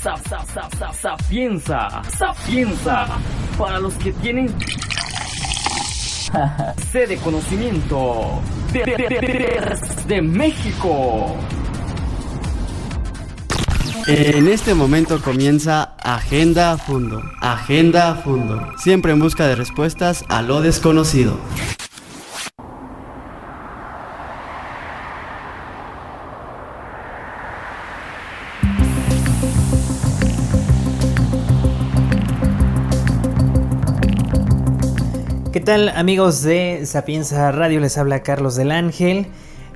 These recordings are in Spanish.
Sapienza, sapienza, para los que tienen sede conocimiento de, de, de México. En este momento comienza Agenda a Fundo. Agenda a Fundo. Siempre en busca de respuestas a lo desconocido. Tal amigos de Sapienza Radio? Les habla Carlos del Ángel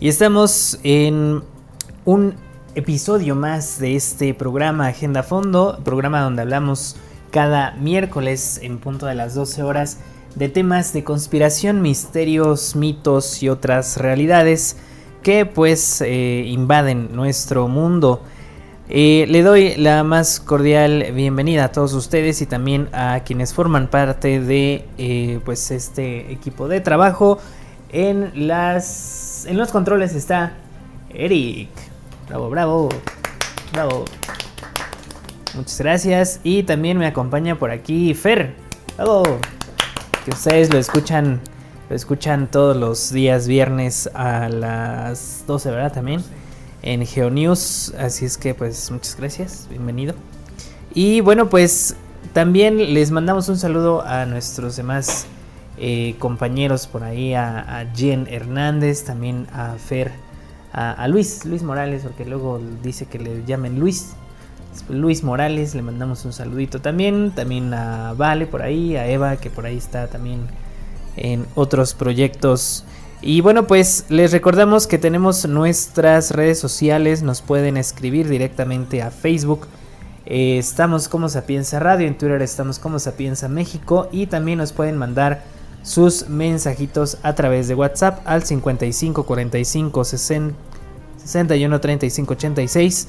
y estamos en un episodio más de este programa Agenda Fondo, programa donde hablamos cada miércoles en punto de las 12 horas de temas de conspiración, misterios, mitos y otras realidades que pues eh, invaden nuestro mundo. Eh, le doy la más cordial bienvenida a todos ustedes y también a quienes forman parte de eh, pues este equipo de trabajo. En las en los controles está Eric. Bravo, bravo, bravo. Muchas gracias y también me acompaña por aquí Fer. Bravo. Que ustedes lo escuchan lo escuchan todos los días viernes a las 12, ¿verdad? También en GeoNews. Así es que pues muchas gracias, bienvenido. Y bueno, pues también les mandamos un saludo a nuestros demás eh, compañeros por ahí, a, Jen Hernández, también a Fer, a, a, Luis, Luis Morales, porque luego dice que le llamen Luis. Luis Morales, le mandamos un saludito también, también a Vale por ahí, a Eva que por ahí está también en otros proyectos y bueno, pues les recordamos que tenemos nuestras redes sociales, nos pueden escribir directamente a Facebook. Eh, estamos como Sapienza Radio, en Twitter estamos como Sapienza México y también nos pueden mandar sus mensajitos a través de WhatsApp al 55 45 60, 61 35 86.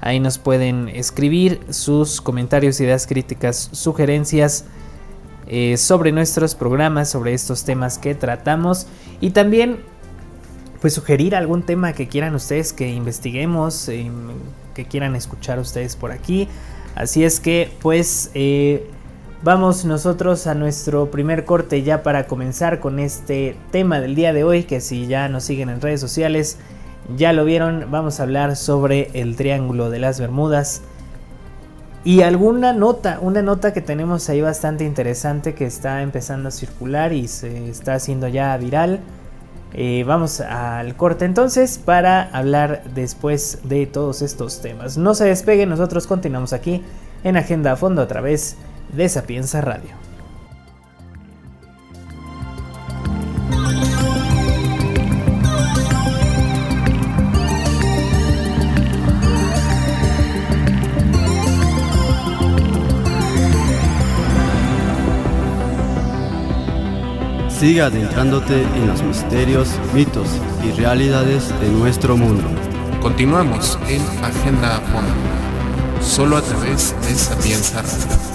Ahí nos pueden escribir sus comentarios, ideas críticas, sugerencias eh, sobre nuestros programas, sobre estos temas que tratamos y también pues sugerir algún tema que quieran ustedes que investiguemos, eh, que quieran escuchar ustedes por aquí. Así es que pues eh, vamos nosotros a nuestro primer corte ya para comenzar con este tema del día de hoy, que si ya nos siguen en redes sociales, ya lo vieron, vamos a hablar sobre el Triángulo de las Bermudas. Y alguna nota, una nota que tenemos ahí bastante interesante que está empezando a circular y se está haciendo ya viral. Eh, vamos al corte entonces para hablar después de todos estos temas. No se despeguen, nosotros continuamos aquí en Agenda a Fondo a través de Sapienza Radio. Siga adentrándote en los misterios, mitos y realidades de nuestro mundo. Continuamos en Agenda Fondo, solo a través de Sapienza Radio.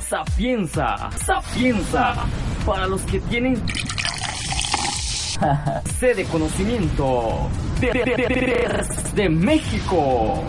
Sapienza, sapienza, para los que tienen sede conocimiento de, de, México.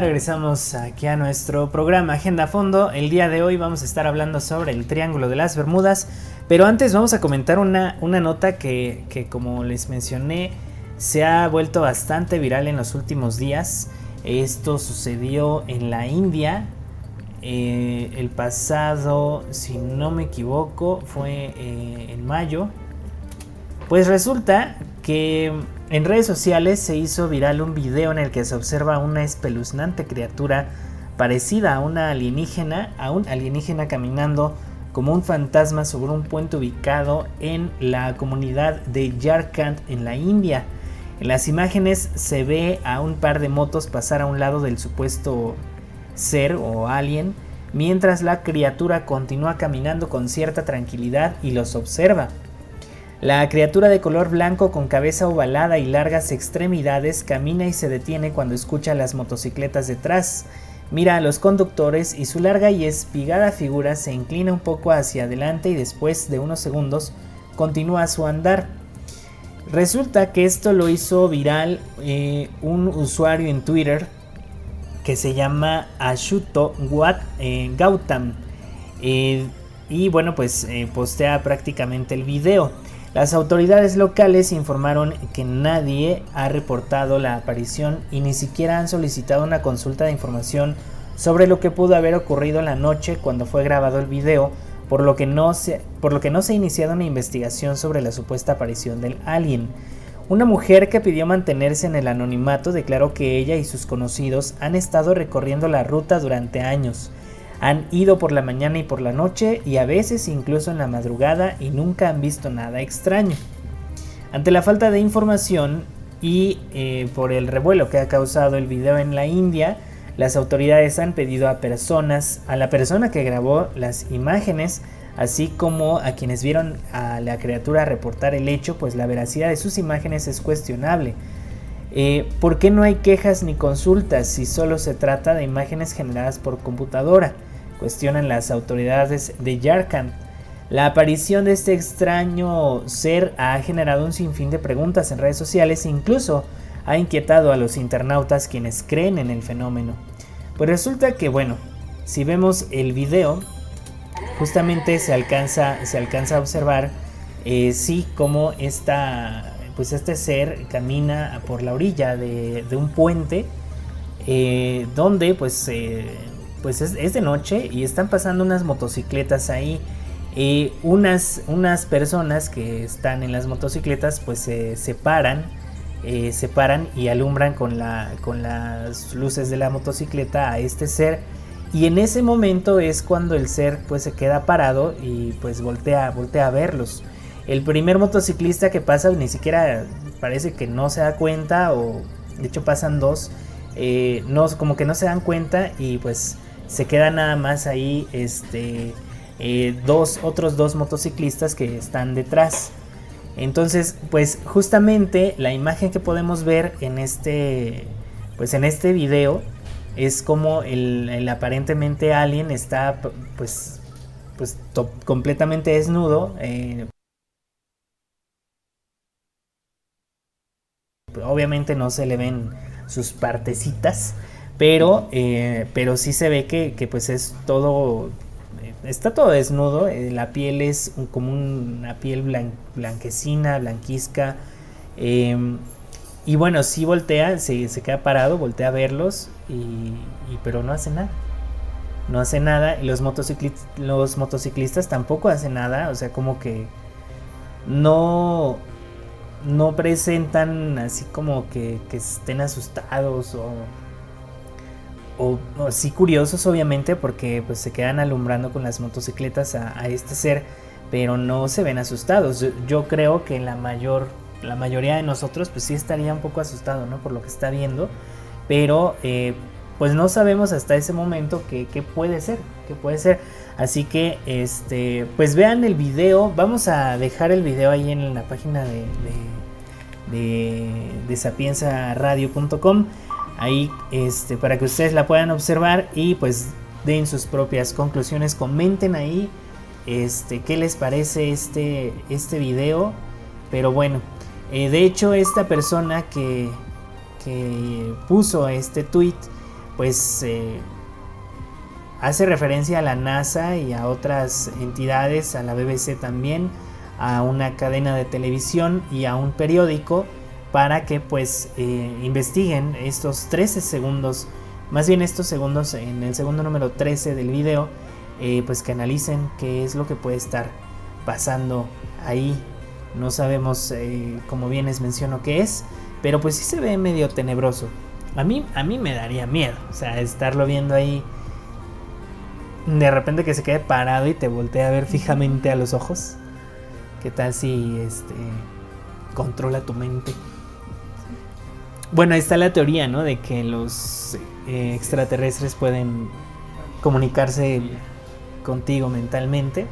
Regresamos aquí a nuestro programa Agenda Fondo. El día de hoy vamos a estar hablando sobre el Triángulo de las Bermudas. Pero antes vamos a comentar una, una nota que, que, como les mencioné, se ha vuelto bastante viral en los últimos días. Esto sucedió en la India. Eh, el pasado, si no me equivoco, fue eh, en mayo. Pues resulta que en redes sociales se hizo viral un video en el que se observa una espeluznante criatura parecida a una alienígena, a un alienígena caminando como un fantasma sobre un puente ubicado en la comunidad de Yarkand en la India. En las imágenes se ve a un par de motos pasar a un lado del supuesto ser o alien, mientras la criatura continúa caminando con cierta tranquilidad y los observa. La criatura de color blanco con cabeza ovalada y largas extremidades camina y se detiene cuando escucha las motocicletas detrás. Mira a los conductores y su larga y espigada figura se inclina un poco hacia adelante y después de unos segundos continúa su andar. Resulta que esto lo hizo viral eh, un usuario en Twitter que se llama Ashuto Wat, eh, Gautam. Eh, y bueno, pues postea prácticamente el video. Las autoridades locales informaron que nadie ha reportado la aparición y ni siquiera han solicitado una consulta de información sobre lo que pudo haber ocurrido la noche cuando fue grabado el video, por lo que no se, por lo que no se ha iniciado una investigación sobre la supuesta aparición del alien. Una mujer que pidió mantenerse en el anonimato declaró que ella y sus conocidos han estado recorriendo la ruta durante años han ido por la mañana y por la noche y a veces incluso en la madrugada y nunca han visto nada extraño. Ante la falta de información y eh, por el revuelo que ha causado el video en la India, las autoridades han pedido a personas, a la persona que grabó las imágenes, así como a quienes vieron a la criatura reportar el hecho, pues la veracidad de sus imágenes es cuestionable. Eh, ¿Por qué no hay quejas ni consultas si solo se trata de imágenes generadas por computadora? Cuestionan las autoridades de Yarkand. La aparición de este extraño ser ha generado un sinfín de preguntas en redes sociales e incluso ha inquietado a los internautas quienes creen en el fenómeno. Pues resulta que bueno, si vemos el video, justamente se alcanza, se alcanza a observar eh, sí como esta, pues este ser camina por la orilla de, un puente eh, donde pues eh, pues es, de noche y están pasando unas motocicletas ahí. unas, unas personas que están en las motocicletas pues se separan, eh, se paran y alumbran con, la, con las luces de la motocicleta a este ser. Y en ese momento es cuando el ser pues se queda parado y pues voltea, voltea a verlos. El primer motociclista que pasa ni siquiera parece que no se da cuenta o de hecho pasan dos. Eh, no, como que no se dan cuenta y pues se quedan nada más ahí este, eh, dos, otros dos motociclistas que están detrás. Entonces, pues justamente la imagen que podemos ver en este, pues en este video es como el, aparentemente alien está pues, pues completamente desnudo. Eh, obviamente no se le ven sus partecitas pero, eh, pero sí se ve que, pues es todo, eh, está todo desnudo, eh, la piel es como una piel blanquecina, blanquizca. Em, y bueno, sí voltea, se, se, queda parado, voltea a verlos, y, pero no hace nada. No hace nada, y los, motociclistas, los motociclistas tampoco hacen nada, o sea, como que no, no presentan así como que, que estén asustados o o, sí curiosos obviamente porque pues se quedan alumbrando con las motocicletas a, este ser pero no se ven asustados. Yo, creo que la mayor la mayoría de nosotros pues sí estaría un poco asustado no por lo que está viendo pero eh, pues no sabemos hasta ese momento qué, puede ser qué puede ser. Así que este pues vean el video. Vamos a dejar el video ahí en la página de, de, de, de sapiensaradio.com ahí este, para que ustedes la puedan observar y pues den sus propias conclusiones, comenten ahí este, qué les parece este, este video, pero bueno, eh, de hecho esta persona que, que puso este tweet pues eh, hace referencia a la NASA y a otras entidades, a la BBC también, a una cadena de televisión y a un periódico para que pues eh, investiguen estos 13 segundos, más bien estos segundos en el segundo número 13 del video, eh, pues que analicen qué es lo que puede estar pasando ahí. No sabemos, eh, como bien les menciono, qué es, pero pues sí se ve medio tenebroso. A mí, a mí me daría miedo, o sea, estarlo viendo ahí. De repente que se quede parado y te voltea a ver fijamente a los ojos. ¿Qué tal si este controla tu mente? Bueno, ahí está la teoría, ¿no? De que los eh, extraterrestres pueden comunicarse contigo mentalmente.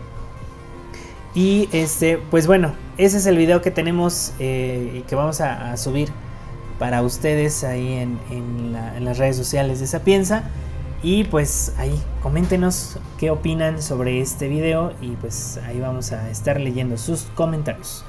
Y este, pues bueno, ese es el video que tenemos eh, y que vamos a, subir para ustedes ahí en, las redes sociales de Sapienza. Y pues ahí coméntenos qué opinan sobre este video y pues ahí vamos a estar leyendo sus comentarios.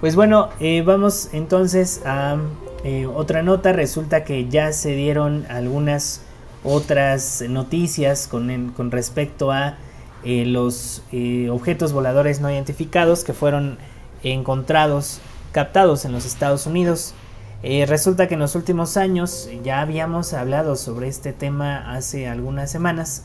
Pues bueno, eh, vamos entonces a eh, otra nota. Resulta que ya se dieron algunas otras noticias con, respecto a eh, los objetos voladores no identificados que fueron encontrados, captados en los Estados Unidos. resulta que en los últimos años ya habíamos hablado sobre este tema hace algunas semanas,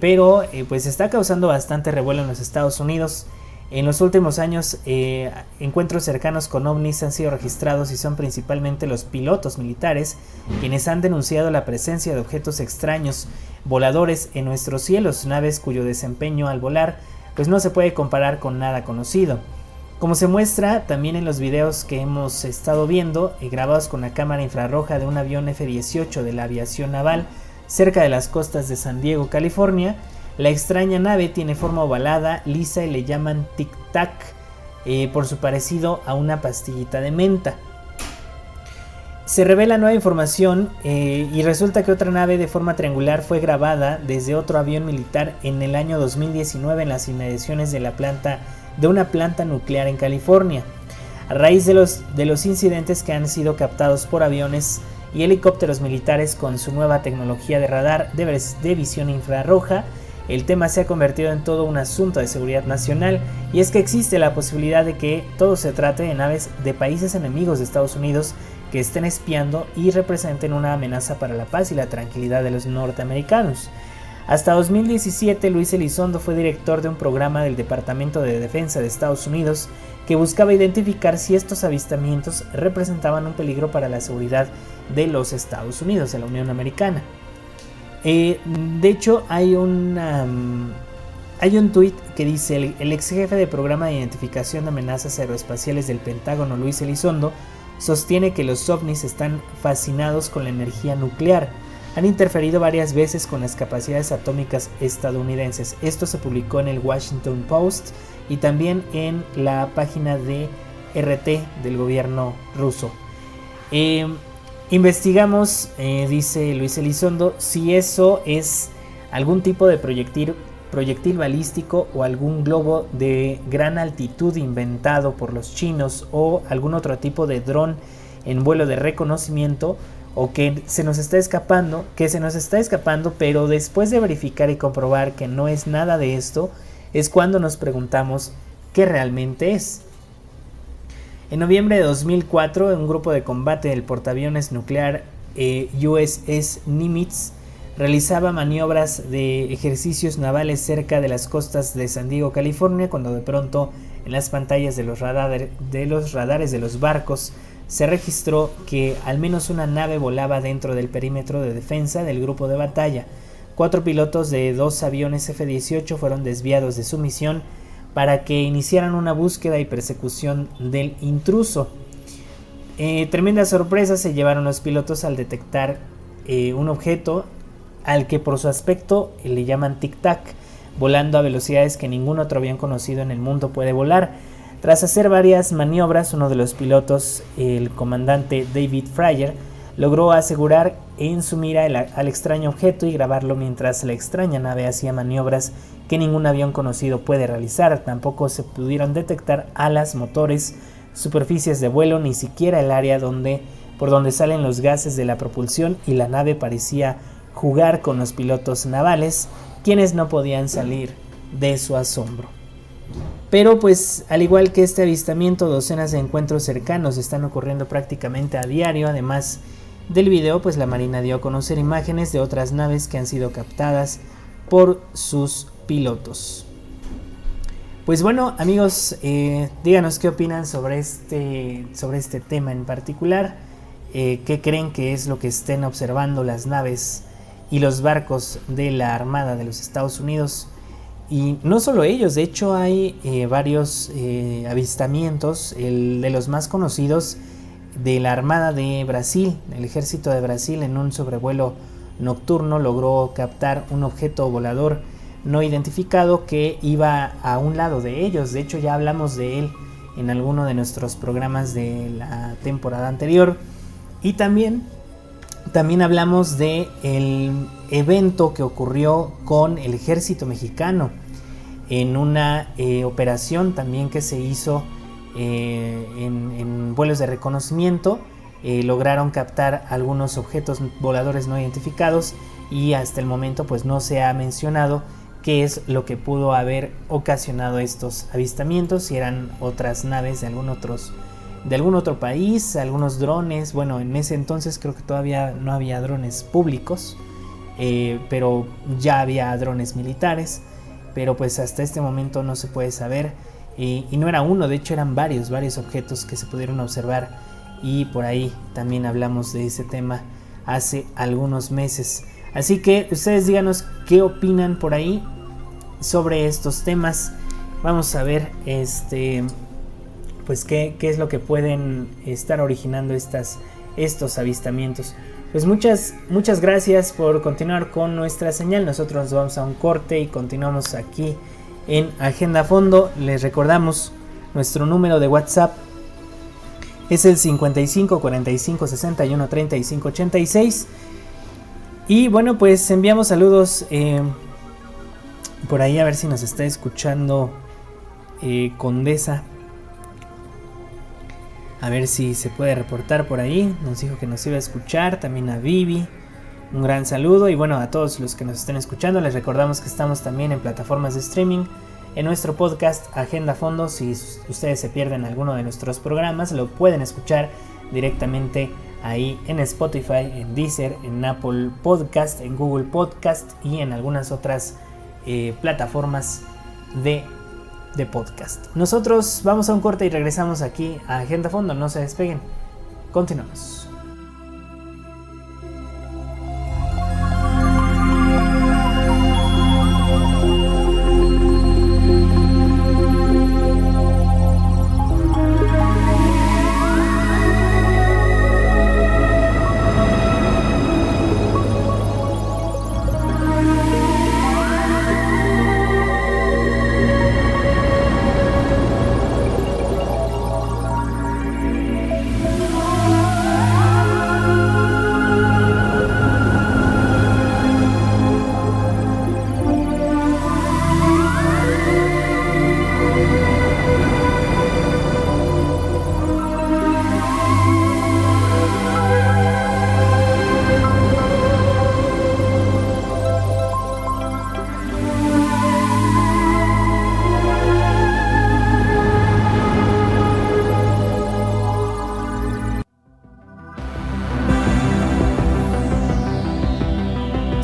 pero pues está causando bastante revuelo en los Estados Unidos. En los últimos años, eh, encuentros cercanos con ovnis han sido registrados y son principalmente los pilotos militares quienes han denunciado la presencia de objetos extraños voladores en nuestros cielos, naves cuyo desempeño al volar pues no se puede comparar con nada conocido. Como se muestra también en los videos que hemos estado viendo, eh, grabados con la cámara infrarroja de un avión F-18 de la aviación naval cerca de las costas de San Diego, California, la extraña nave tiene forma ovalada, lisa y le llaman tic-tac eh, por su parecido a una pastillita de menta. Se revela nueva información eh, y resulta que otra nave de forma triangular fue grabada desde otro avión militar en el año 2019 en las inmediaciones de la planta de una planta nuclear en California. A raíz de los, de los incidentes que han sido captados por aviones y helicópteros militares con su nueva tecnología de radar de visión infrarroja, el tema se ha convertido en todo un asunto de seguridad nacional y es que existe la posibilidad de que todo se trate de naves de países enemigos de Estados Unidos que estén espiando y representen una amenaza para la paz y la tranquilidad de los norteamericanos. Hasta 2017, Luis Elizondo fue director de un programa del Departamento de Defensa de Estados Unidos que buscaba identificar si estos avistamientos representaban un peligro para la seguridad de los Estados Unidos, de la Unión Americana. Eh, de hecho, hay, una, hay un tuit que dice el, ex jefe de programa de identificación de amenazas aeroespaciales del Pentágono, Luis Elizondo, sostiene que los ovnis están fascinados con la energía nuclear. Han interferido varias veces con las capacidades atómicas estadounidenses. Esto se publicó en el Washington Post y también en la página de RT del gobierno ruso. Eh, Investigamos, eh, dice Luis Elizondo, si eso es algún tipo de proyectil, proyectil balístico o algún globo de gran altitud inventado por los chinos o algún otro tipo de dron en vuelo de reconocimiento o que se nos está escapando, que se nos está escapando, pero después de verificar y comprobar que no es nada de esto, es cuando nos preguntamos qué realmente es. En noviembre de 2004, un grupo de combate del portaaviones nuclear eh, USS Nimitz realizaba maniobras de ejercicios navales cerca de las costas de San Diego, California, cuando de pronto en las pantallas de los, de los radares de los barcos se registró que al menos una nave volaba dentro del perímetro de defensa del grupo de batalla. Cuatro pilotos de dos aviones F-18 fueron desviados de su misión para que iniciaran una búsqueda y persecución del intruso. Eh, tremenda sorpresa se llevaron los pilotos al detectar eh, un objeto al que por su aspecto le llaman tic-tac, volando a velocidades que ningún otro avión conocido en el mundo puede volar. Tras hacer varias maniobras, uno de los pilotos, el comandante David Fryer, logró asegurar en su mira al extraño objeto y grabarlo mientras la extraña nave hacía maniobras que ningún avión conocido puede realizar. Tampoco se pudieron detectar alas, motores, superficies de vuelo, ni siquiera el área donde, por donde salen los gases de la propulsión y la nave parecía jugar con los pilotos navales, quienes no podían salir de su asombro. Pero pues al igual que este avistamiento, docenas de encuentros cercanos están ocurriendo prácticamente a diario, además del video pues la Marina dio a conocer imágenes de otras naves que han sido captadas por sus pilotos. Pues bueno, amigos, eh, díganos qué opinan sobre este, sobre este tema en particular. Eh, ¿Qué creen que es lo que estén observando las naves y los barcos de la Armada de los Estados Unidos? Y no solo ellos, de hecho hay eh, varios avistamientos. El de los más conocidos de la Armada de Brasil, el ejército de Brasil en un sobrevuelo nocturno logró captar un objeto volador no identificado que iba a un lado de ellos. De hecho ya hablamos de él en alguno de nuestros programas de la temporada anterior. Y también, también hablamos de el evento que ocurrió con el ejército mexicano en una eh, operación también que se hizo eh, en, vuelos de reconocimiento. Eh, lograron captar algunos objetos voladores no identificados y hasta el momento pues no se ha mencionado qué es lo que pudo haber ocasionado estos avistamientos, si eran otras naves de algún, otros, de algún otro país, algunos drones, bueno, en ese entonces creo que todavía no había drones públicos, eh, pero ya había drones militares, pero pues hasta este momento no se puede saber, y, no era uno, de hecho eran varios, varios objetos que se pudieron observar, y por ahí también hablamos de ese tema hace algunos meses. Así que ustedes díganos qué opinan por ahí sobre estos temas. Vamos a ver este pues qué, es lo que pueden estar originando estas, estos avistamientos. Pues muchas, muchas gracias por continuar con nuestra señal. Nosotros vamos a un corte y continuamos aquí en Agenda Fondo. Les recordamos nuestro número de WhatsApp es el 55 45 61 35 86 y bueno, pues enviamos saludos eh, por ahí a ver si nos está escuchando eh, Condesa. A ver si se puede reportar por ahí. Nos dijo que nos iba a escuchar. También a Vivi. Un gran saludo. Y bueno, a todos los que nos estén escuchando, les recordamos que estamos también en plataformas de streaming. En nuestro podcast Agenda Fondo, si ustedes se pierden alguno de nuestros programas, lo pueden escuchar directamente ahí en Spotify, en Deezer, en Apple Podcast, en Google Podcast y en algunas otras eh, plataformas de, de podcast. Nosotros vamos a un corte y regresamos aquí a Agenda Fondo, no se despeguen. Continuamos.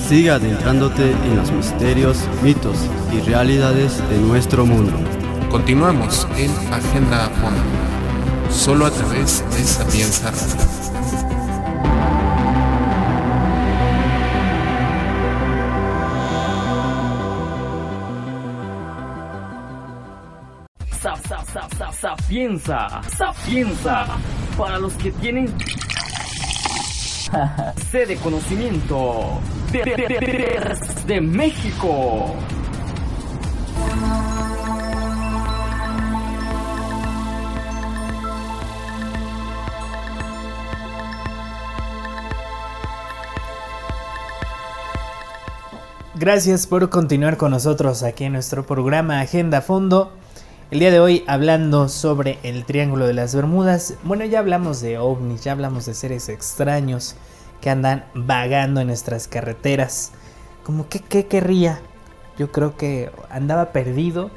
Siga adentrándote en los misterios, mitos y realidades de nuestro mundo. Continuamos en Agenda Fondo, solo a través de Sapienza Radio. Sapienza, sapienza, para los que tienen sede de de, México. Gracias por continuar con nosotros aquí en nuestro programa Agenda Fondo. El día de hoy hablando sobre el Triángulo de las Bermudas. Bueno, ya hablamos de ovnis, ya hablamos de seres extraños, que andan vagando en nuestras carreteras. Como que qué querría. Yo creo que andaba perdido.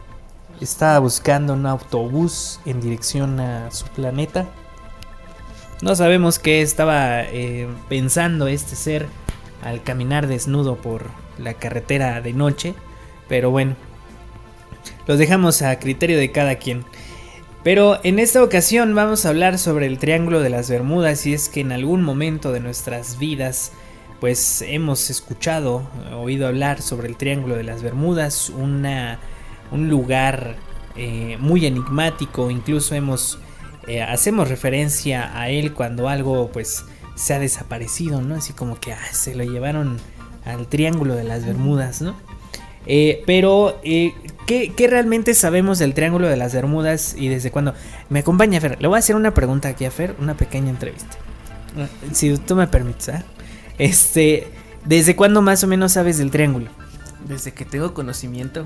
Estaba buscando un autobús en dirección a su planeta. No sabemos qué estaba eh, pensando este ser al caminar desnudo por la carretera de noche. Pero bueno, los dejamos a criterio de cada quien. Pero en esta ocasión vamos a hablar sobre el Triángulo de las Bermudas y es que en algún momento de nuestras vidas pues hemos escuchado, oído hablar sobre el Triángulo de las Bermudas, una, un lugar eh, muy enigmático, incluso hemos eh, hacemos referencia a él cuando algo pues se ha desaparecido, ¿no? Así como que ah, se lo llevaron al Triángulo de las Bermudas, ¿no? Eh, pero, eh, ¿qué, realmente sabemos del Triángulo de las Bermudas y desde cuándo? Me acompaña Fer. Le voy a hacer una pregunta aquí a Fer, una pequeña entrevista. Si tú me permites, ¿eh? Este, ¿desde cuándo más o menos sabes del Triángulo? Desde que tengo conocimiento.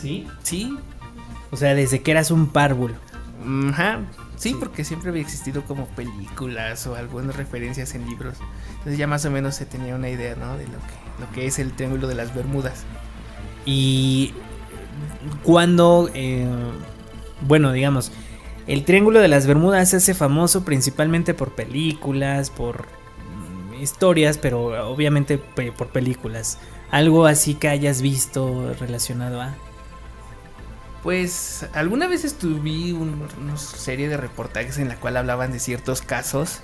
¿Sí? Sí. O sea, desde que eras un párvulo. Ajá. Sí, porque siempre había existido como películas o algunas referencias en libros. Entonces ya más o menos se tenía una idea, ¿no? De lo que, lo que es el Triángulo de las Bermudas. Y cuando, eh, bueno, digamos, el Triángulo de las Bermudas se hace famoso principalmente por películas, por historias, pero obviamente por películas. Algo así que hayas visto relacionado a... Pues alguna vez estuve una serie de reportajes en la cual hablaban de ciertos casos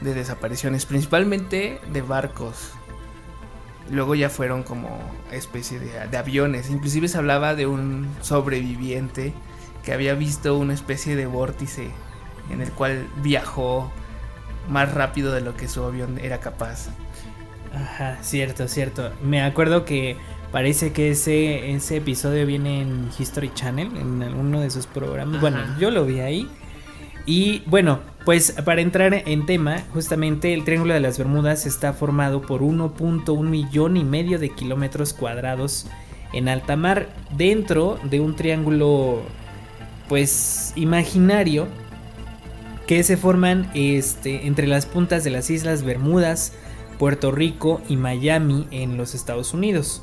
de desapariciones, principalmente de barcos. Luego ya fueron como especie de, de, aviones. Inclusive se hablaba de un sobreviviente que había visto una especie de vórtice en el cual viajó más rápido de lo que su avión era capaz. Ajá, cierto, cierto. Me acuerdo que Parece que ese, ese episodio viene en History Channel, en alguno de sus programas. Bueno, yo lo vi ahí. Y bueno, pues para entrar en tema, justamente el Triángulo de las Bermudas está formado por 1.1 millón y medio de kilómetros cuadrados en alta mar, dentro de un triángulo, pues imaginario, que se forman este, entre las puntas de las Islas Bermudas, Puerto Rico y Miami en los Estados Unidos.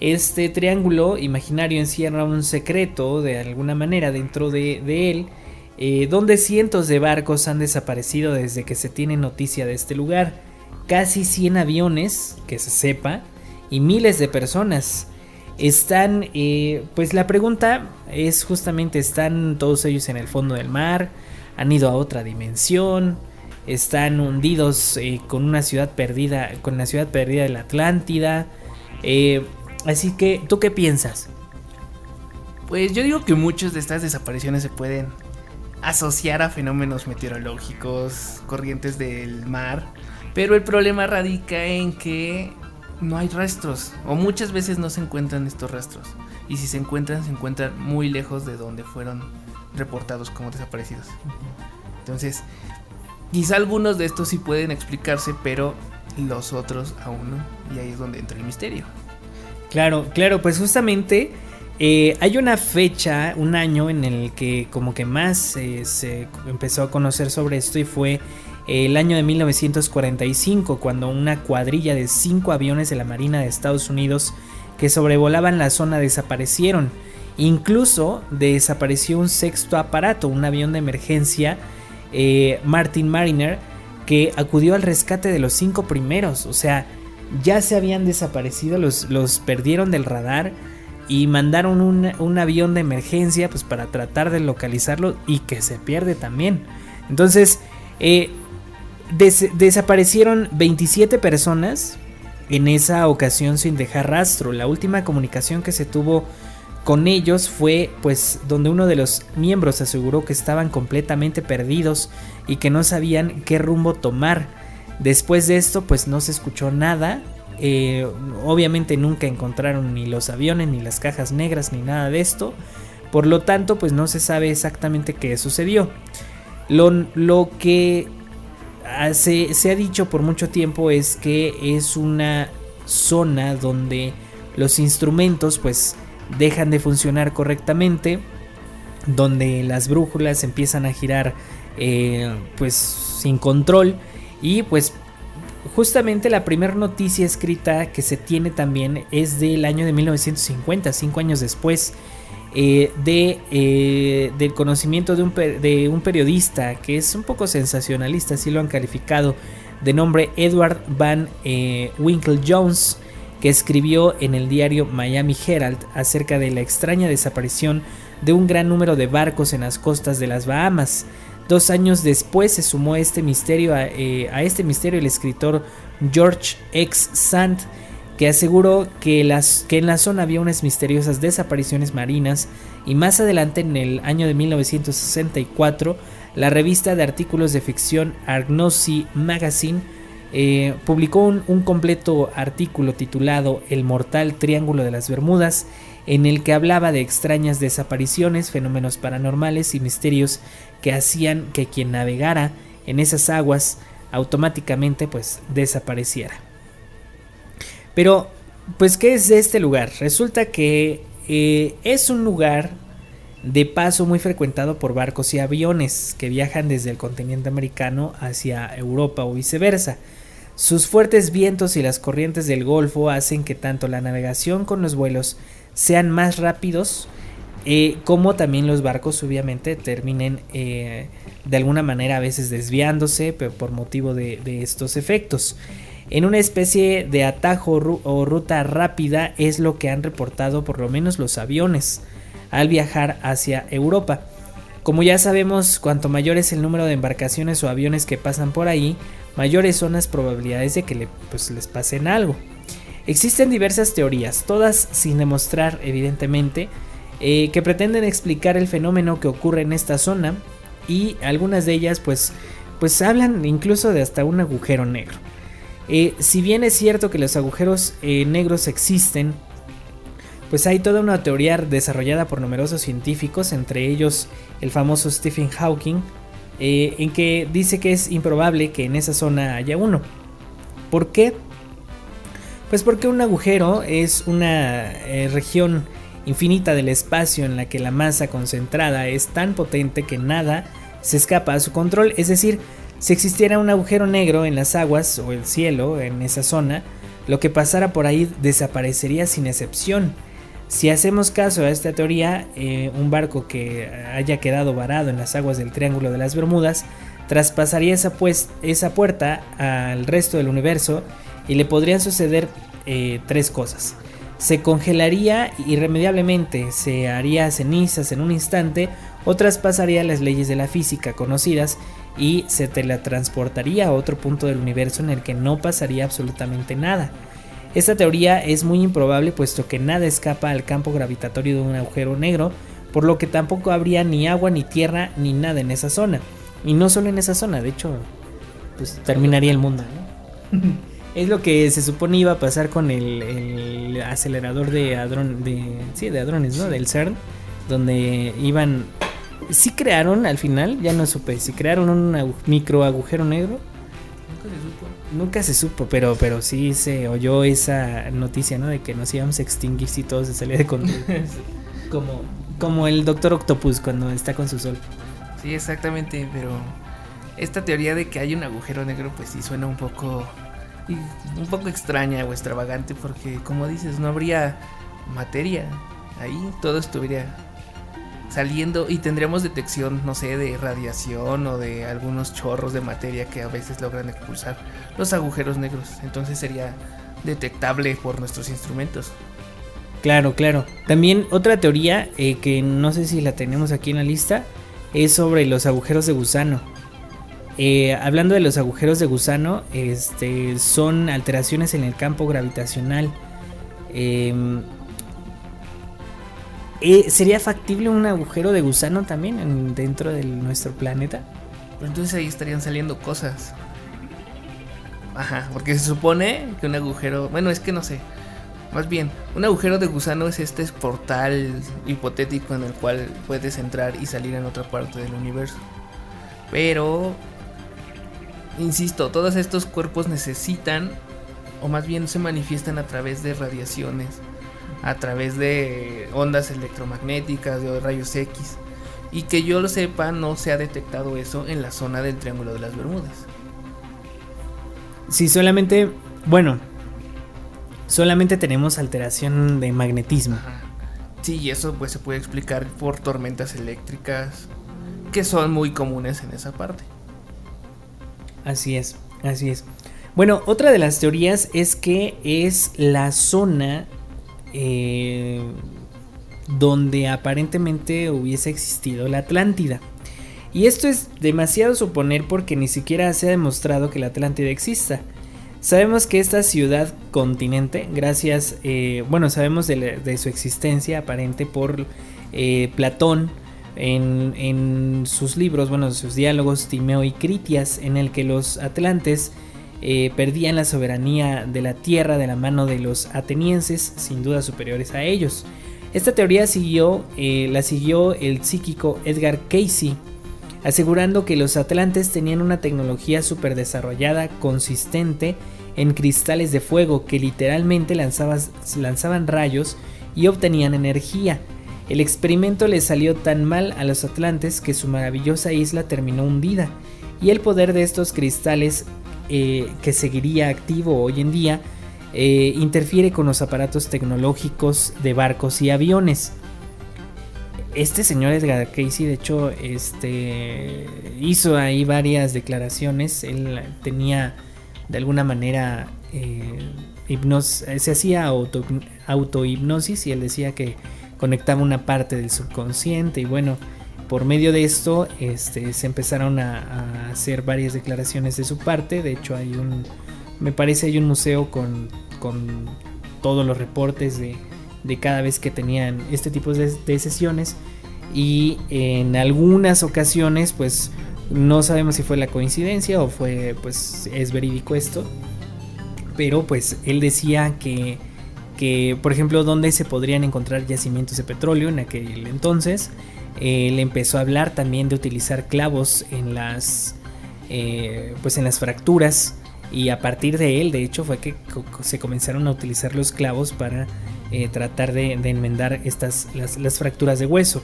Este triángulo imaginario encierra un secreto de alguna manera dentro de, él, eh, donde cientos de barcos han desaparecido desde que se tiene noticia de este lugar. Casi 100 aviones, que se sepa, y miles de personas. Están, eh, pues la pregunta es justamente, ¿están todos ellos en el fondo del mar? ¿Han ido a otra dimensión? ¿Están hundidos eh, con una ciudad perdida, con la ciudad perdida de la Atlántida? Así que, ¿tú qué piensas? Pues yo digo que muchas de estas desapariciones se pueden asociar a fenómenos meteorológicos, corrientes del mar, pero el problema radica en que no hay rastros o muchas veces no se encuentran estos rastros y si se encuentran se encuentran muy lejos de donde fueron reportados como desaparecidos. Entonces, quizá algunos de estos sí pueden explicarse, pero los otros aún no y ahí es donde entra el misterio. Claro, claro, pues justamente eh, hay una fecha, un año en el que como que más eh, se empezó a conocer sobre esto y fue el año de 1945, cuando una cuadrilla de cinco aviones de la Marina de Estados Unidos que sobrevolaban la zona desaparecieron. Incluso desapareció un sexto aparato, un avión de emergencia, eh, Martin Mariner, que acudió al rescate de los cinco primeros. O sea, ya se habían desaparecido, los, los perdieron del radar y mandaron un, avión de emergencia pues para tratar de localizarlo y que se pierde también. Entonces, eh, desaparecieron 27 personas en esa ocasión sin dejar rastro. La última comunicación que se tuvo con ellos fue pues donde uno de los miembros aseguró que estaban completamente perdidos y que no sabían qué rumbo tomar. Después de esto, pues no se escuchó nada. Eh, obviamente nunca encontraron ni los aviones, ni las cajas negras, ni nada de esto. Por lo tanto, pues no se sabe exactamente qué sucedió. Lo, que se, se ha dicho por mucho tiempo es que es una zona donde los instrumentos pues dejan de funcionar correctamente, donde las brújulas empiezan a girar eh, pues sin control y pues justamente la primera noticia escrita que se tiene también es del año de 1950, cinco años después. Eh, de, eh, del conocimiento de un, de un, periodista que es un poco sensacionalista, así lo han calificado, de nombre Edward Van eh, Winkle Jones, que escribió en el diario Miami Herald acerca de la extraña desaparición de un gran número de barcos en las costas de las Bahamas. Dos años después se sumó a este misterio, a, eh, este misterio el escritor George X. Sand, que aseguró que, en la zona había unas misteriosas desapariciones marinas y más adelante en el año de 1964 la revista de artículos de ficción Argnosy Magazine eh, publicó un, completo artículo titulado El mortal Triángulo de las Bermudas, en el que hablaba de extrañas desapariciones, fenómenos paranormales y misterios que hacían que quien navegara en esas aguas automáticamente pues desapareciera. Pero, pues, ¿qué es este lugar? Resulta que eh, es un lugar de paso muy frecuentado por barcos y aviones que viajan desde el continente americano hacia Europa o viceversa. Sus fuertes vientos y las corrientes del Golfo hacen que tanto la navegación con los vuelos sean más rápidos, eh, como también los barcos obviamente terminen eh, de alguna manera a veces desviándose por motivo de, estos efectos. En una especie de atajo o ruta rápida es lo que han reportado por lo menos los aviones al viajar hacia Europa. Como ya sabemos, cuanto mayor es el número de embarcaciones o aviones que pasan por ahí, mayores son las probabilidades de que pues, les pasen algo. Existen diversas teorías, todas sin demostrar evidentemente, eh, que pretenden explicar el fenómeno que ocurre en esta zona y algunas de ellas pues, pues hablan incluso de hasta un agujero negro. Eh, si bien es cierto que los agujeros eh, negros existen, pues hay toda una teoría desarrollada por numerosos científicos, entre ellos el famoso Stephen Hawking, en que dice que es improbable que en esa zona haya uno. ¿Por qué? Pues porque un agujero es una eh, región infinita del espacio en la que la masa concentrada es tan potente que nada se escapa a su control. Es decir, si existiera un agujero negro en las aguas o el cielo en esa zona, lo que pasara por ahí desaparecería sin excepción. Si hacemos caso a esta teoría, eh, un barco que haya quedado varado en las aguas del Triángulo de las Bermudas traspasaría pues, esa puerta al resto del universo y le podrían suceder eh, tres cosas. Se congelaría irremediablemente, se haría cenizas en un instante o traspasaría las leyes de la física conocidas y se teletransportaría a otro punto del universo en el que no pasaría absolutamente nada. Esta teoría es muy improbable puesto que nada escapa al campo gravitatorio de un agujero negro, por lo que tampoco habría ni agua, ni tierra, ni nada en esa zona. Y no solo en esa zona, de hecho, pues terminaría el mundo. es lo que se supone iba a pasar con el, acelerador de, hadron, de, sí, de hadrones, ¿no? Del CERN, donde iban... Sí crearon al final, ya no supe, si crearon un micro agujero negro Nunca se supo, pero, pero sí se oyó esa noticia, ¿no? De que nos íbamos a extinguir si todo se salía de control. como, como el Doctor Octopus cuando está con su sol. Sí, exactamente, pero esta teoría de que hay un agujero negro, pues sí suena un poco. Un poco extraña o extravagante, porque como dices, no habría materia ahí, todo estuviera saliendo y tendríamos detección, no sé, de radiación o de algunos chorros de materia que a veces logran expulsar los agujeros negros. Entonces sería detectable por nuestros instrumentos. Claro, claro. También otra teoría eh, que no sé si la tenemos aquí en la lista es sobre los agujeros de gusano. Eh, hablando de los agujeros de gusano, este, son alteraciones en el campo gravitacional. Em, eh, ¿Sería factible un agujero de gusano también dentro de nuestro planeta? Entonces ahí estarían saliendo cosas. Ajá, porque se supone que un agujero. Bueno, es que no sé. Más bien, un agujero de gusano es este portal hipotético en el cual puedes entrar y salir en otra parte del universo. Pero, insisto, todos estos cuerpos necesitan, o más bien se manifiestan a través de radiaciones a través de ondas electromagnéticas, de rayos X. Y que yo lo sepa, no se ha detectado eso en la zona del Triángulo de las Bermudas. Sí, solamente, bueno, solamente tenemos alteración de magnetismo. Sí, y eso pues se puede explicar por tormentas eléctricas que son muy comunes en esa parte. Así es, así es. Bueno, otra de las teorías es que es la zona eh, donde aparentemente hubiese existido la Atlántida. Y esto es demasiado suponer porque ni siquiera se ha demostrado que la Atlántida exista. Sabemos que esta ciudad continente, gracias, eh, bueno, sabemos de, su existencia aparente por eh, Platón, en, en sus libros, bueno, sus diálogos Timeo y Critias, en el que los atlantes eh, perdían la soberanía de la tierra de la mano de los atenienses, sin duda superiores a ellos. Esta teoría siguió, eh, la siguió el psíquico Edgar Casey, asegurando que los atlantes tenían una tecnología súper desarrollada, consistente en cristales de fuego que literalmente lanzaban rayos y obtenían energía. El experimento les salió tan mal a los atlantes que su maravillosa isla terminó hundida, y el poder de estos cristales eh, que seguiría activo hoy en día eh, interfiere con los aparatos tecnológicos de barcos y aviones. Este señor Edgar Casey, de hecho, este, hizo ahí varias declaraciones. Él tenía de alguna manera eh, se hacía auto, autohipnosis y él decía que conectaba una parte del subconsciente y bueno, por medio de esto este, se empezaron a, hacer varias declaraciones de su parte. De hecho, hay un, me parece, hay un museo con, con todos los reportes de, de, cada vez que tenían este tipo de, de sesiones. Y en algunas ocasiones, pues no sabemos si fue la coincidencia o fue, pues es verídico esto. Pero pues él decía que, que, por ejemplo, dónde se podrían encontrar yacimientos de petróleo en aquel entonces él empezó a hablar también de utilizar clavos en las, eh, pues en las fracturas y a partir de él, de hecho, fue que se comenzaron a utilizar los clavos para eh, tratar de, enmendar estas, las, fracturas de hueso.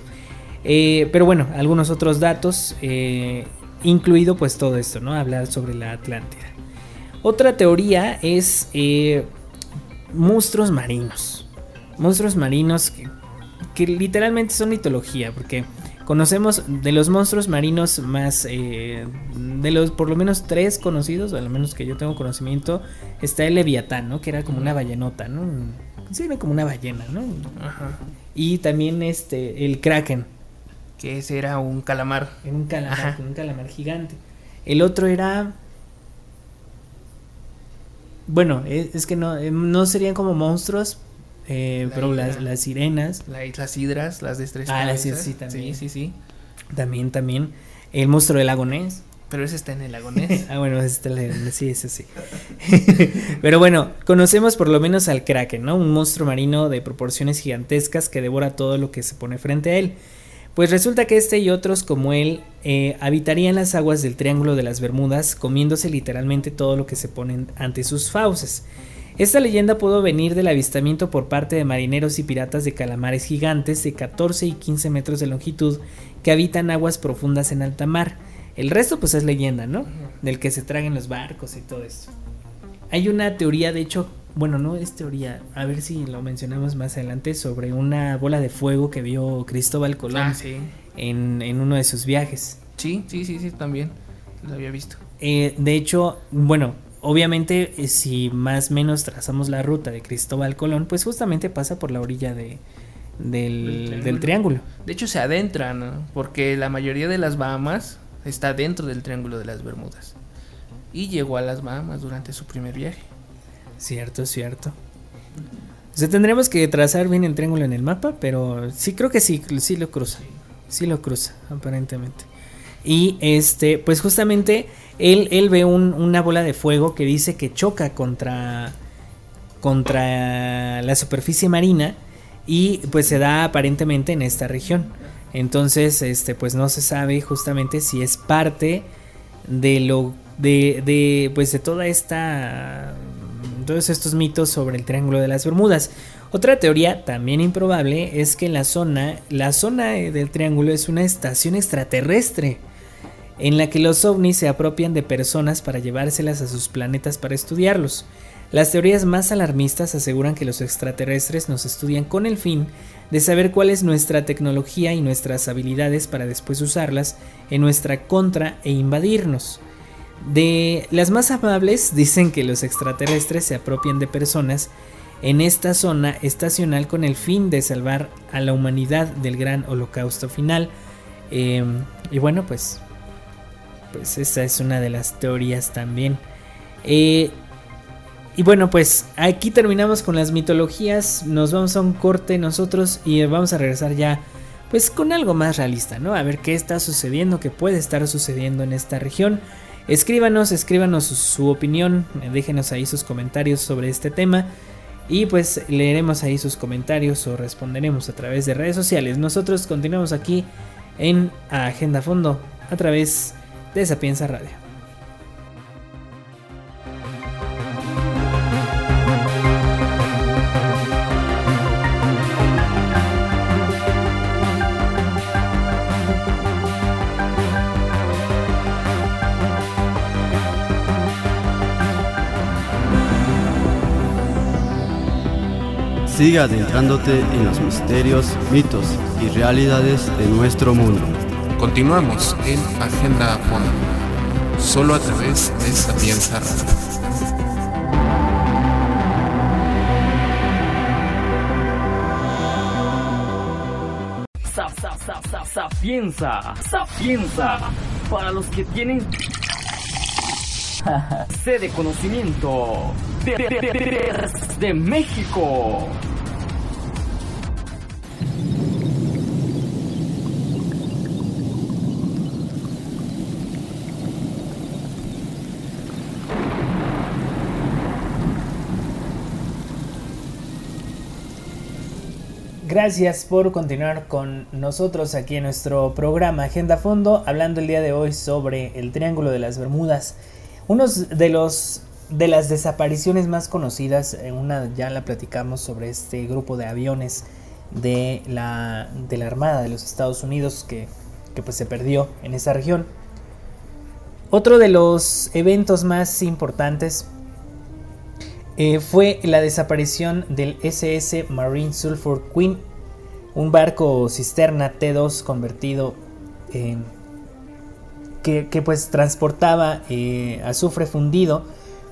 Eh, pero bueno, algunos otros datos, incluido pues todo esto, ¿no? Hablar sobre la Atlántida. Otra teoría es monstruos marinos. Monstruos marinos que que literalmente son mitología, porque conocemos de los monstruos marinos más, eh, de los por lo menos tres conocidos, o al menos que yo tengo conocimiento, está el Leviatán, ¿no? Que era como una ballenota, ¿no? Sí, como una ballena, ¿no? Ajá. Y también este, el Kraken. Que ese era un calamar. Era un calamar, un calamar gigante. El otro era... Bueno, es, que no, eh, no serían como monstruos, eh, pero las, las, sirenas. las hidras, las de Ah, las sí, también. Sí, sí, sí. También, también. El monstruo del lago Ness. Pero ese está en el lago Ness. ah, bueno, ese está en el sí, ese sí. pero bueno, conocemos por lo menos al Kraken, ¿no? Un monstruo marino de proporciones gigantescas que devora todo lo que se pone frente a él. Pues resulta que este y otros como él eh, habitarían las aguas del Triángulo de las Bermudas, comiéndose literalmente todo lo que se pone ante sus fauces. Esta leyenda pudo venir del avistamiento por parte de marineros y piratas de calamares gigantes de 14 y 15 metros de longitud que habitan aguas profundas en alta mar. El resto pues es leyenda, ¿no? Del que se tragan los barcos y todo esto. Hay una teoría, de hecho, bueno, no es teoría, a ver si lo mencionamos más adelante, sobre una bola de fuego que vio Cristóbal Colón ah, en, en, uno de sus viajes. Sí, sí, sí, sí, también lo había visto. Eh, de hecho, bueno, obviamente eh, si más o menos trazamos la ruta de Cristóbal Colón, pues justamente pasa por la orilla de, del, triángulo. De hecho se adentra, ¿no? Porque la mayoría de las Bahamas está dentro del Triángulo de las Bermudas. Y llegó a las Bahamas durante su primer viaje. Cierto, cierto. O sea, tendremos que trazar bien el triángulo en el mapa, pero sí creo que sí, sí lo cruza. Sí lo cruza, aparentemente. Y este, pues justamente él, él ve una bola de fuego que dice que choca contra, contra la superficie marina y pues se da aparentemente en esta región. Entonces, este, pues no se sabe justamente si es parte de lo de, de pues de toda esta todos estos mitos sobre el Triángulo de las Bermudas. Otra teoría también improbable es que la zona, la zona del triángulo es una estación extraterrestre en la que los ovnis se apropian de personas para llevárselas a sus planetas para estudiarlos. Las teorías más alarmistas aseguran que los extraterrestres nos estudian con el fin de saber cuál es nuestra tecnología y nuestras habilidades para después usarlas en nuestra contra e invadirnos. De las más amables dicen que los extraterrestres se apropian de personas en esta zona estacional con el fin de salvar a la humanidad del gran holocausto final. Em, y bueno, pues pues esa es una de las teorías también. Eh, y bueno, pues aquí terminamos con las mitologías. Nos vamos a un corte nosotros y vamos a regresar ya pues con algo más realista, ¿no? A ver qué está sucediendo, qué puede estar sucediendo en esta región. Escríbanos, escríbanos su, opinión, déjenos ahí sus comentarios sobre este tema y pues leeremos ahí sus comentarios o responderemos a través de redes sociales. Nosotros continuamos aquí en Agenda Fondo a través de Sapienza Radio. Siga adentrándote en los misterios, mitos y realidades de nuestro mundo. Continuamos en Agenda Fondo, solo a través de Sapienza Radio. Sapienza, sapienza, para los que tienen sede de conocimiento de México. Gracias por continuar con nosotros aquí en nuestro programa Agenda Fondo, hablando el día de hoy sobre el Triángulo de las Bermudas. Unos de los de las desapariciones más conocidas, una ya la platicamos sobre este grupo de aviones de la, de la Armada de los Estados Unidos que, que pues se perdió en esa región. Otro de los eventos más importantes eh, fue la desaparición del SS Marine Sulphur Queen, un barco cisterna T2 convertido en... Que, pues transportaba eh, azufre fundido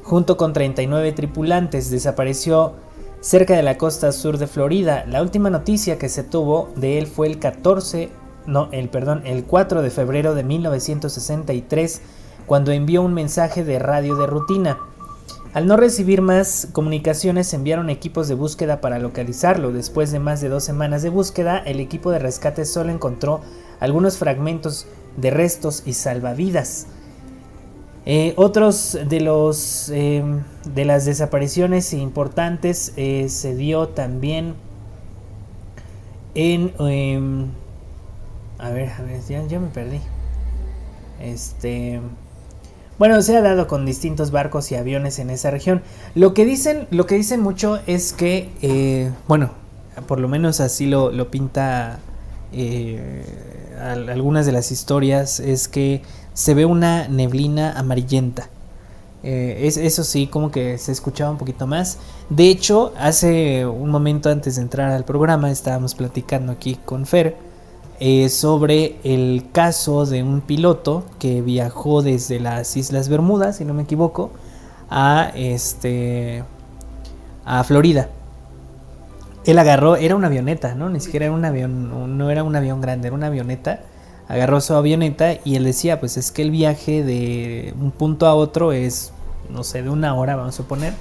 junto con 39 tripulantes. Desapareció cerca de la costa sur de Florida. La última noticia que se tuvo de él fue el 14, no, el perdón, el 4 de febrero de 1963, cuando envió un mensaje de radio de rutina. Al no recibir más comunicaciones, enviaron equipos de búsqueda para localizarlo. Después de más de dos semanas de búsqueda, el equipo de rescate solo encontró algunos fragmentos de restos y salvavidas. Eh, otros de los em, de las desapariciones importantes eh, se dio también en em, a ver, a ver, ya, ya me perdí. Este bueno, se ha dado con distintos barcos y aviones en esa región. Lo que dicen, lo que dicen mucho es que, eh, bueno, por lo menos así lo, pinta eh, algunas de las historias, es que se ve una neblina amarillenta. Eh, es, eso sí, como que se escuchaba un poquito más. De hecho, hace un momento antes de entrar al programa estábamos platicando aquí con Fer eh, sobre el caso de un piloto que viajó desde las Islas Bermudas, si no me equivoco, a este a Florida. Él agarró, era una avioneta, ¿no? Ni siquiera era un avión, no era un avión grande, era una avioneta. Agarró su avioneta y él decía, pues es que el viaje de un punto a otro es, no sé, de una hora, vamos a suponer.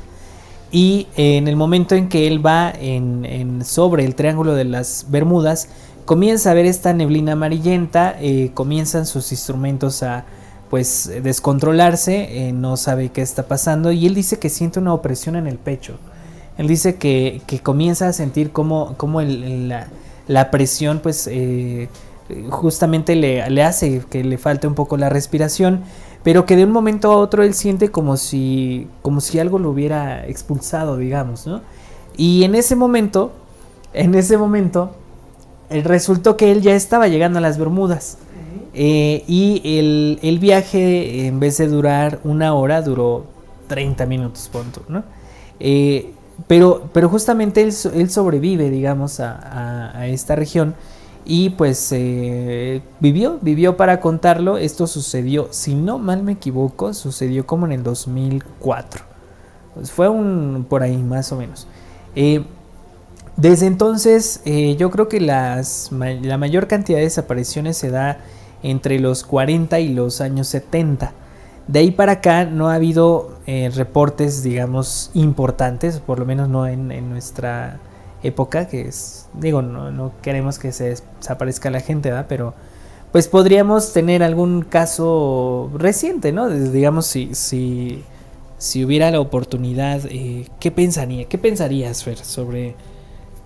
Y en el momento en que él va en sobre el Triángulo de las Bermudas, comienza a ver esta neblina amarillenta, eh, comienzan sus instrumentos a pues descontrolarse, eh, no sabe qué está pasando y él dice que siente una opresión en el pecho. Él dice que, comienza a sentir como, como la, presión pues eh, justamente le, le, hace que le falte un poco la respiración, pero que de un momento a otro él siente como si, como si algo lo hubiera expulsado, digamos, ¿no? Y en ese momento, en ese momento, resultó que él ya estaba llegando a las Bermudas. Eh, y el, viaje, en vez de durar una hora, duró 30 minutos, punto, ¿no? Eh, pero, pero justamente él, sobrevive, digamos, a, esta región y pues eh, vivió, vivió para contarlo. Esto sucedió, si no mal me equivoco, sucedió como en el 2004. Pues fue un por ahí más o menos. Desde entonces, eh, yo creo que las, la mayor cantidad de desapariciones se da entre los 40 y los años 70. De ahí para acá no ha habido eh, reportes, digamos, importantes, por lo menos no en, nuestra, época, que es, digo, no, queremos que se desaparezca la gente, ¿verdad? Pero pues podríamos tener algún caso reciente, ¿no? Digamos, si, si, si hubiera la oportunidad, eh, ¿qué pensaría? ¿Qué pensarías, Fer, sobre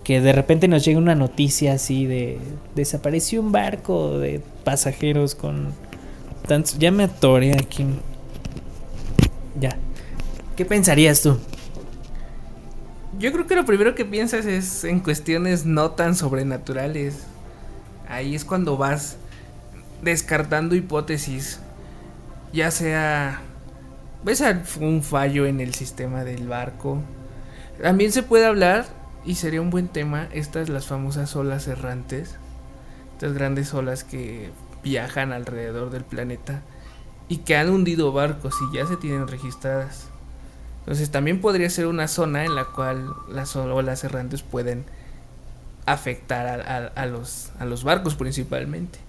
que de repente nos llegue una noticia así de desapareció un barco de pasajeros con tantos... Ya me atoré aquí. Ya. ¿Qué pensarías tú? Yo creo que lo primero que piensas es en cuestiones no tan sobrenaturales. Ahí es cuando vas descartando hipótesis. Ya sea... ¿Ves un fallo en el sistema del barco? También se puede hablar, y sería un buen tema, estas las famosas olas errantes. Estas grandes olas que viajan alrededor del planeta y que han hundido barcos y ya se tienen registradas. Entonces también podría ser una zona en la cual las olas errantes pueden afectar a, los, a los barcos principalmente.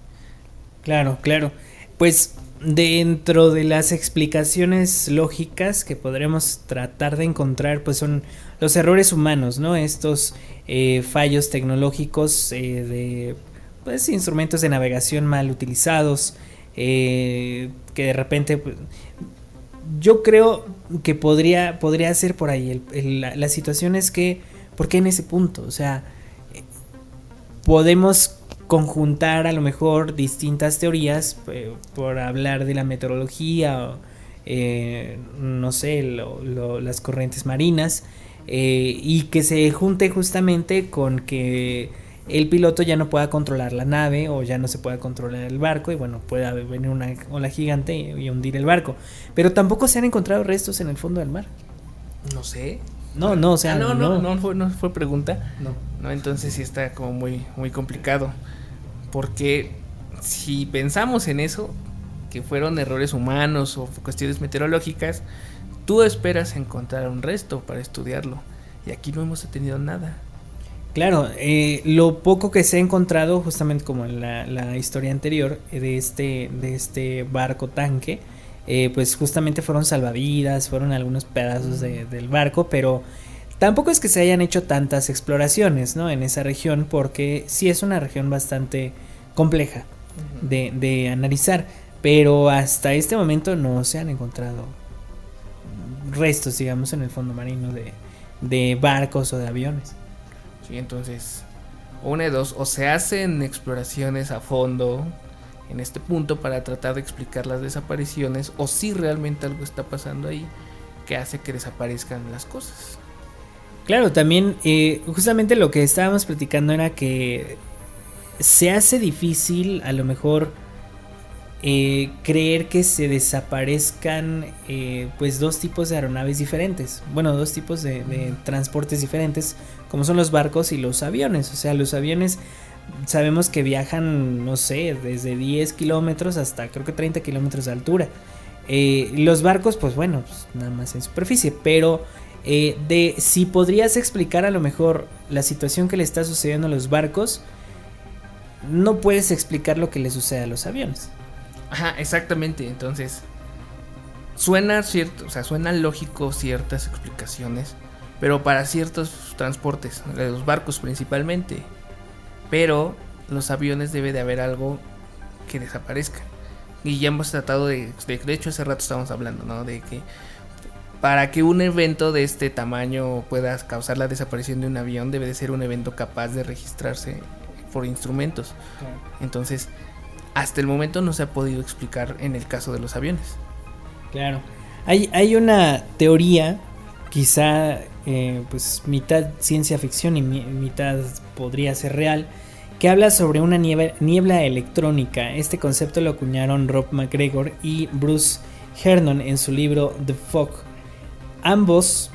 Claro, claro. Pues dentro de las explicaciones lógicas que podremos tratar de encontrar, pues son los errores humanos, ¿no? Estos eh, fallos tecnológicos eh, de pues, instrumentos de navegación mal utilizados, eh, que de repente pues, yo creo que podría, podría ser por ahí. la, situación es que, ¿por qué en ese punto? O sea, podemos conjuntar a lo mejor distintas teorías eh, por hablar de la meteorología, eh, no sé, las corrientes marinas, y que se junte justamente con que el piloto ya no pueda controlar la nave o ya no se pueda controlar el barco y bueno, pueda venir una ola gigante y, hundir el barco. Pero tampoco se han encontrado restos en el fondo del mar. No sé. No, no, o sea, ah, no, no, no, fue, no fue pregunta. No. No, entonces sí está como muy, muy complicado. Porque si pensamos en eso, que fueron errores humanos o cuestiones meteorológicas, tú esperas encontrar un resto para estudiarlo. Y aquí no hemos tenido nada. Claro, eh, lo poco que se ha encontrado, justamente como en la, historia anterior de este, de este barco tanque, eh, pues justamente fueron salvavidas, fueron algunos pedazos del barco, pero tampoco es que se hayan hecho tantas exploraciones ¿no? en esa región, porque sí es una región bastante compleja de, de analizar, pero hasta este momento no se han encontrado restos, digamos, en el fondo marino de, de barcos o de aviones. Y entonces, una de dos, o se hacen exploraciones a fondo en este punto para tratar de explicar las desapariciones, o si realmente algo está pasando ahí que hace que desaparezcan las cosas. Claro, también eh, justamente lo que estábamos platicando era que se hace difícil a lo mejor eh, creer que se desaparezcan eh, pues dos tipos de aeronaves diferentes, bueno, dos tipos de, transportes diferentes, como son los barcos y los aviones. O sea, los aviones sabemos que viajan, no sé, desde 10 kilómetros hasta creo que 30 kilómetros de altura. Eh, los barcos, pues bueno, pues, nada más en superficie, pero de si podrías explicar a lo mejor la situación que le está sucediendo a los barcos, no puedes explicar lo que le sucede a los aviones. Ajá, exactamente. Entonces, suena cierto, o sea, suena lógico ciertas explicaciones, pero para ciertos transportes, los barcos principalmente. Pero los aviones debe de haber algo que desaparezca. Y ya hemos tratado de, de, hecho hace rato estábamos hablando, ¿no? De que para que un evento de este tamaño pueda causar la desaparición de un avión, debe de ser un evento capaz de registrarse por instrumentos. Entonces, hasta el momento no se ha podido explicar en el caso de los aviones. Claro. Hay, hay una teoría, quizá eh, pues mitad ciencia ficción y mitad podría ser real, que habla sobre una niebla, niebla electrónica. Este concepto lo acuñaron Rob McGregor y Bruce Hernon en su libro The Fog. Ambos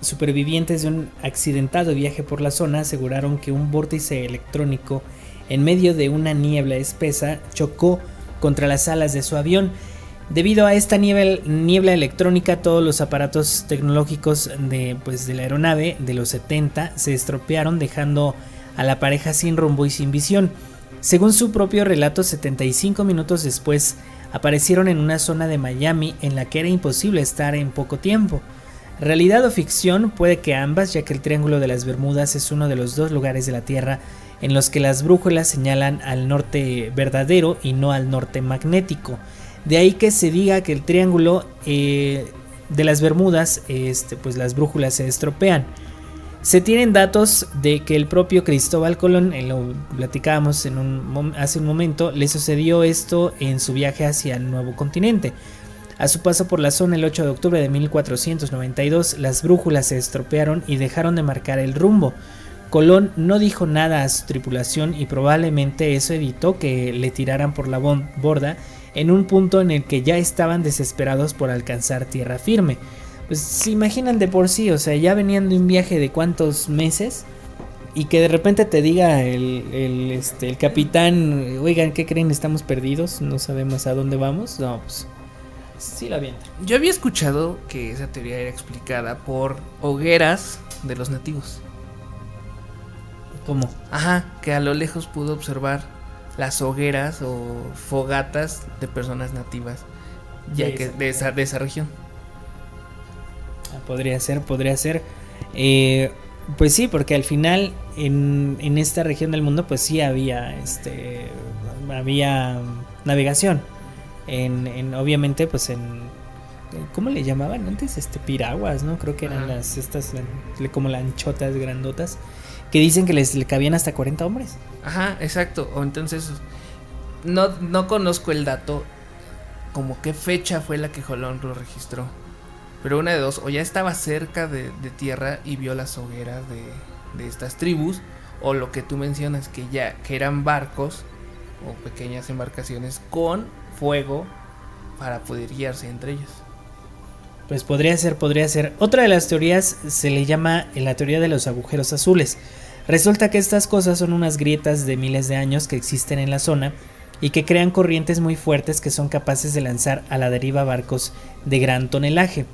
supervivientes de un accidentado viaje por la zona aseguraron que un vórtice electrónico en medio de una niebla espesa, chocó contra las alas de su avión. Debido a esta niebla, electrónica, todos los aparatos tecnológicos de, pues, de la aeronave de los 70 se estropearon, dejando a la pareja sin rumbo y sin visión. Según su propio relato, 75 minutos después aparecieron en una zona de Miami en la que era imposible estar en poco tiempo. Realidad o ficción puede que ambas, ya que el Triángulo de las Bermudas es uno de los dos lugares de la Tierra en los que las brújulas señalan al norte verdadero y no al norte magnético. De ahí que se diga que el Triángulo eh, de las Bermudas, este, pues las brújulas se estropean. Se tienen datos de que el propio Cristóbal Colón, eh, lo platicábamos en un, hace un momento, le sucedió esto en su viaje hacia el nuevo continente. A su paso por la zona el 8 de octubre de 1492, las brújulas se estropearon y dejaron de marcar el rumbo. Colón no dijo nada a su tripulación y probablemente eso evitó que le tiraran por la borda en un punto en el que ya estaban desesperados por alcanzar tierra firme. Pues se imaginan de por sí, o sea, ya venían de un viaje de cuántos meses y que de repente te diga el, el, este, el capitán, oigan, ¿qué creen? Estamos perdidos, no sabemos a dónde vamos. No, pues Sí la avienta. Yo había escuchado que esa teoría era explicada por hogueras de los nativos. ¿Cómo? Ajá, que a lo lejos pudo observar las hogueras o fogatas de personas nativas ya que de esa, de esa región. Ah, podría ser, podría ser. Eh, pues sí, porque al final en, en, esta región del mundo pues sí había este había navegación en, obviamente pues en ¿cómo le llamaban antes? Este piraguas, ¿no? Creo que eran las estas como lanchotas grandotas que dicen que les le cabían hasta 40 hombres. Ajá, exacto. O entonces no, no conozco el dato como qué fecha fue la que Jolón lo registró. Pero una de dos, o ya estaba cerca de, tierra y vio las hogueras de, de, estas tribus, o lo que tú mencionas, que ya que eran barcos o pequeñas embarcaciones con fuego para poder guiarse entre ellos. Pues podría ser, podría ser. Otra de las teorías se le llama la teoría de los agujeros azules. Resulta que estas cosas son unas grietas de miles de años que existen en la zona y que crean corrientes muy fuertes que son capaces de lanzar a la deriva barcos de gran tonelaje.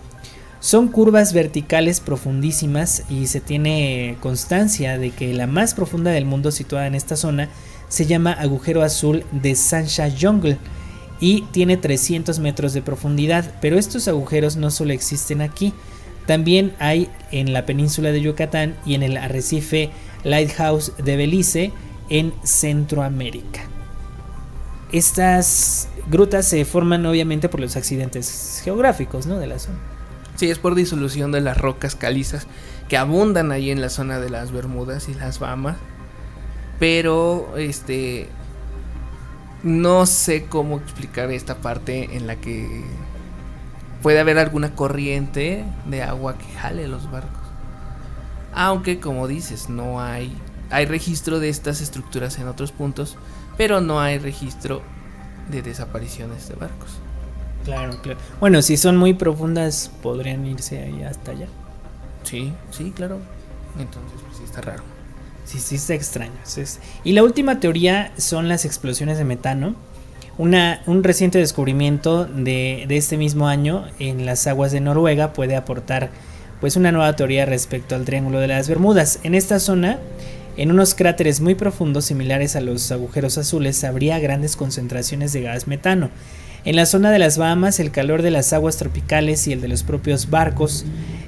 Son curvas verticales profundísimas y se tiene constancia de que la más profunda del mundo situada en esta zona se llama agujero azul de Sancha Jungle y tiene 300 metros de profundidad, pero estos agujeros no solo existen aquí, también hay en la península de Yucatán y en el arrecife Lighthouse de Belice en Centroamérica. Estas grutas se forman obviamente por los accidentes geográficos ¿no? de la zona. Sí, es por disolución de las rocas calizas que abundan ahí en la zona de las Bermudas y las Bahamas. Pero este no sé cómo explicar esta parte en la que puede haber alguna corriente de agua que jale los barcos. Aunque como dices, no hay hay registro de estas estructuras en otros puntos, pero no hay registro de desapariciones de barcos. Claro, claro. Bueno, si son muy profundas, podrían irse ahí hasta allá. Sí, sí, claro. Entonces, pues sí está raro. Sí, sí, está extraño. Y la última teoría son las explosiones de metano. Una, un reciente descubrimiento de, de, este mismo año en las aguas de Noruega puede aportar pues una nueva teoría respecto al Triángulo de las Bermudas. En esta zona, en unos cráteres muy profundos similares a los agujeros azules, habría grandes concentraciones de gas metano. En la zona de las Bahamas, el calor de las aguas tropicales y el de los propios barcos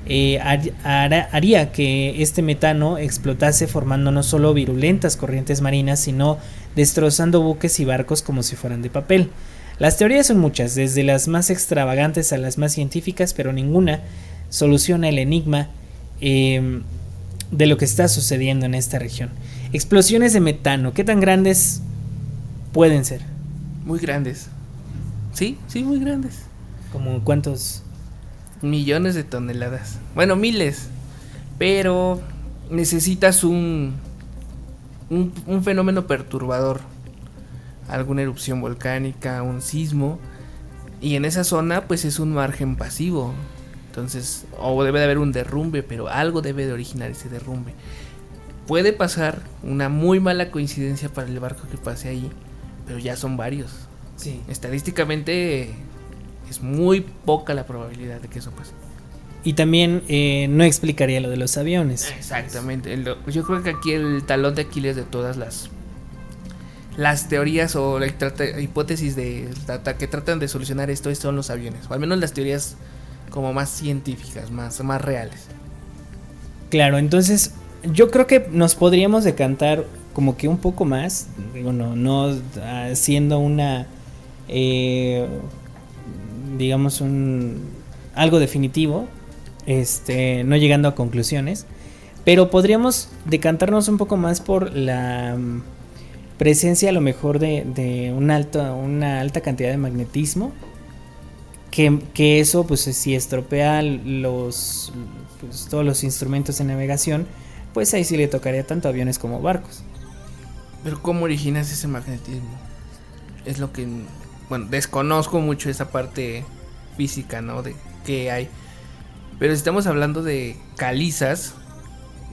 eh, haría que este metano explotase formando no solo virulentas corrientes marinas, sino destrozando buques y barcos como si fueran de papel. Las teorías son muchas, desde las más extravagantes a las más científicas, pero ninguna soluciona el enigma em, de lo que está sucediendo en esta región. Explosiones de metano, ¿qué tan grandes pueden ser? Muy grandes. Sí, sí, muy grandes. ¿Como cuántos? millones de toneladas. Bueno, miles. Pero necesitas un, un, fenómeno perturbador. Alguna erupción volcánica, un sismo. Y en esa zona pues es un margen pasivo. Entonces, o debe de haber un derrumbe, pero algo debe de originar ese derrumbe. Puede pasar una muy mala coincidencia para el barco que pase ahí, pero ya son varios. Sí. Estadísticamente es muy poca la probabilidad de que eso pase. Y también eh, no explicaría lo de los aviones. Exactamente. yo creo que aquí el talón de Aquiles de todas las las teorías o la hipótesis de que tratan de solucionar esto son los aviones, o al menos las teorías como más científicas, más, más reales. Claro, entonces yo creo que nos podríamos decantar como que un poco más, bueno, no siendo una, eh, digamos, un, algo definitivo, este, no llegando a conclusiones, pero podríamos decantarnos un poco más por la mm, presencia a lo mejor de, de una, alta, una alta cantidad de magnetismo, que, que eso pues si estropea los, pues, todos los instrumentos de navegación, pues ahí sí le tocaría tanto aviones como barcos. Pero ¿cómo originas ese magnetismo? Es lo que, bueno, desconozco mucho esa parte física, ¿no? De qué hay. Pero si estamos hablando de calizas,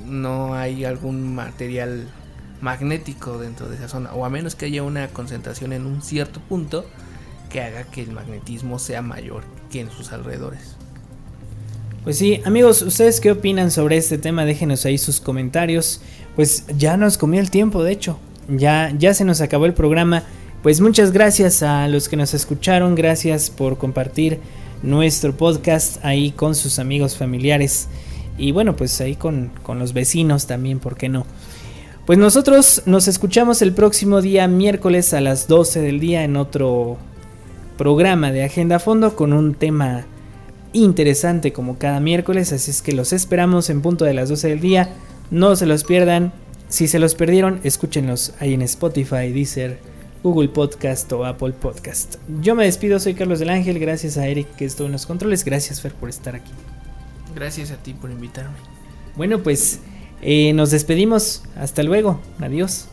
no hay algún material magnético dentro de esa zona, o a menos que haya una concentración en un cierto punto que haga que el magnetismo sea mayor que en sus alrededores. Pues sí, amigos, ¿ustedes qué opinan sobre este tema? Déjenos ahí sus comentarios. Pues ya nos comió el tiempo, de hecho. Ya, ya se nos acabó el programa. Pues muchas gracias a los que nos escucharon. Gracias por compartir nuestro podcast ahí con sus amigos familiares. Y bueno, pues ahí con, con los vecinos también, ¿por qué no? Pues nosotros nos escuchamos el próximo día miércoles a las 12 del día en otro programa de Agenda a Fondo con un tema interesante como cada miércoles, así es que los esperamos en punto de las 12 del día, no se los pierdan, si se los perdieron, escúchenlos ahí en Spotify, Deezer, Google Podcast o Apple Podcast. Yo me despido, soy Carlos del Ángel, gracias a Eric que estuvo en los controles, gracias Fer por estar aquí. Gracias a ti por invitarme. Bueno, pues eh, nos despedimos, hasta luego, adiós.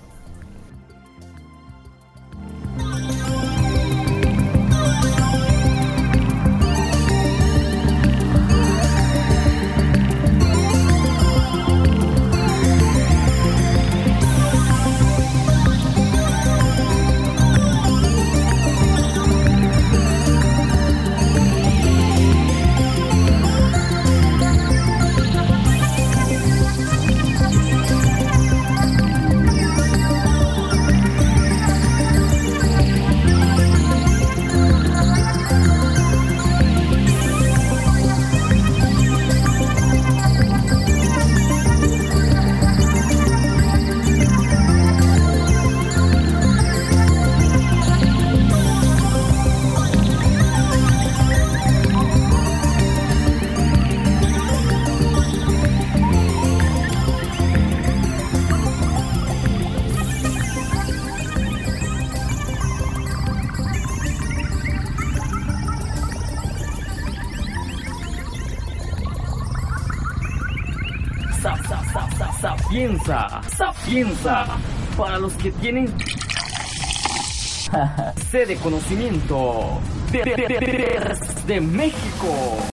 Sapienza, para los que tienen sede conocimiento de, de México.